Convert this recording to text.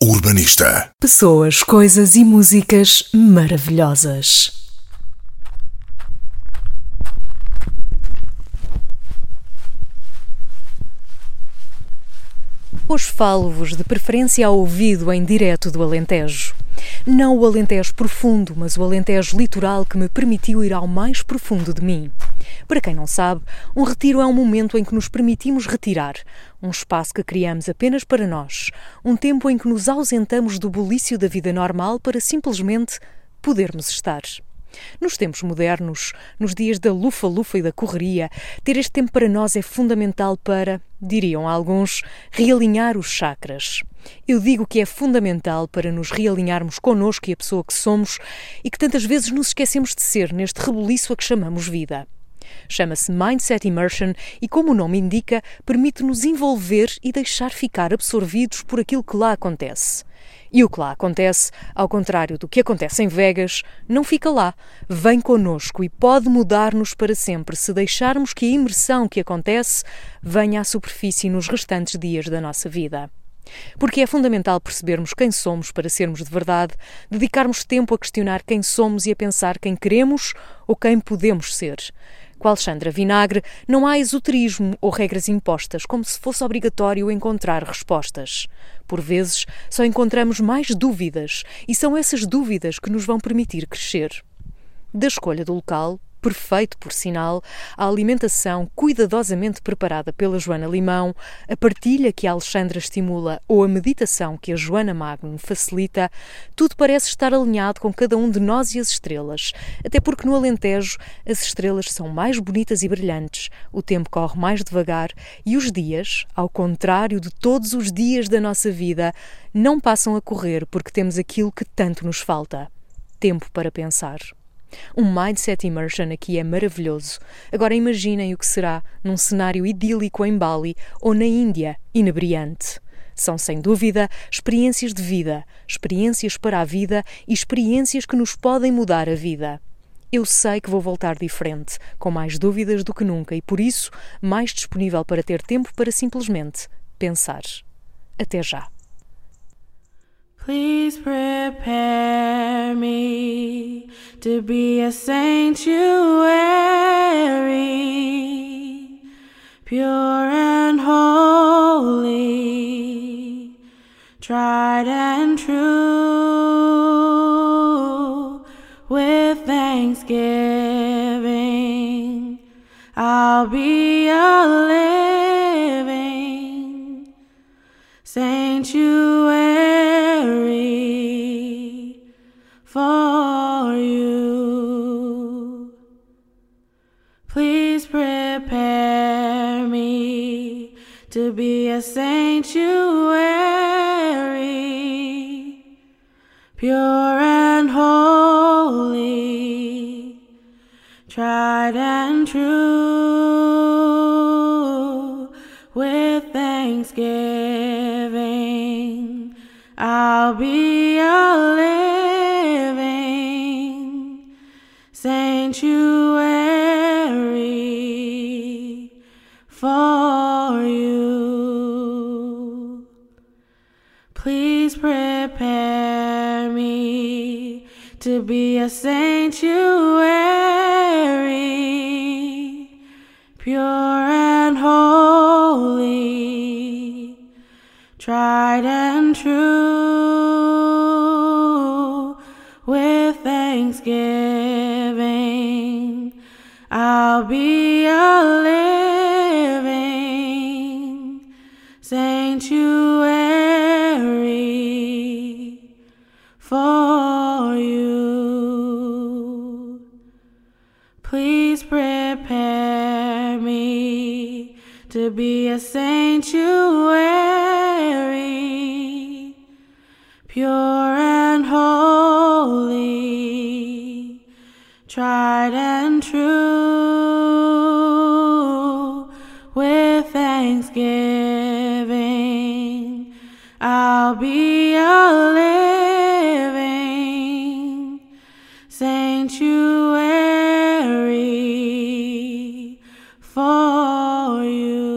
Urbanista. Pessoas, coisas e músicas maravilhosas. Hoje falo-vos de preferência ao ouvido em direto do Alentejo. Não o Alentejo profundo, mas o Alentejo litoral que me permitiu ir ao mais profundo de mim. Para quem não sabe, um retiro é um momento em que nos permitimos retirar, um espaço que criamos apenas para nós, um tempo em que nos ausentamos do bulício da vida normal para simplesmente podermos estar. Nos tempos modernos, nos dias da lufa-lufa e da correria, ter este tempo para nós é fundamental para, diriam alguns, realinhar os chakras. Eu digo que é fundamental para nos realinharmos connosco e a pessoa que somos e que tantas vezes nos esquecemos de ser neste rebuliço a que chamamos vida. Chama-se Mindset Immersion e, como o nome indica, permite-nos envolver e deixar ficar absorvidos por aquilo que lá acontece. E o que lá acontece, ao contrário do que acontece em Vegas, não fica lá, vem connosco e pode mudar-nos para sempre se deixarmos que a imersão que acontece venha à superfície nos restantes dias da nossa vida. Porque é fundamental percebermos quem somos para sermos de verdade, dedicarmos tempo a questionar quem somos e a pensar quem queremos ou quem podemos ser. Com Alexandra Vinagre, não há esoterismo ou regras impostas, como se fosse obrigatório encontrar respostas. Por vezes, só encontramos mais dúvidas, e são essas dúvidas que nos vão permitir crescer. Da escolha do local, perfeito por sinal, a alimentação cuidadosamente preparada pela Joana Limão, a partilha que a Alexandra estimula ou a meditação que a Joana Magno facilita, tudo parece estar alinhado com cada um de nós e as estrelas, até porque no Alentejo as estrelas são mais bonitas e brilhantes, o tempo corre mais devagar e os dias, ao contrário de todos os dias da nossa vida, não passam a correr porque temos aquilo que tanto nos falta: tempo para pensar. Um mindset immersion aqui é maravilhoso. Agora imaginem o que será num cenário idílico em Bali ou na Índia, inebriante. São, sem dúvida, experiências de vida, experiências para a vida e experiências que nos podem mudar a vida. Eu sei que vou voltar diferente, com mais dúvidas do que nunca e, por isso, mais disponível para ter tempo para simplesmente pensar. Até já! Please prepare me to be a sanctuary, pure and holy, tried and true. With thanksgiving, I'll be a to be a sanctuary, pure and holy, tried and true. With thanksgiving, I'll be Please prepare me to be a sanctuary, pure and holy, tried and true. With thanksgiving, I'll be a living sanctuary for you. Please prepare me to be a sanctuary, pure and holy, tried and true. With thanksgiving, I'll be a living for you.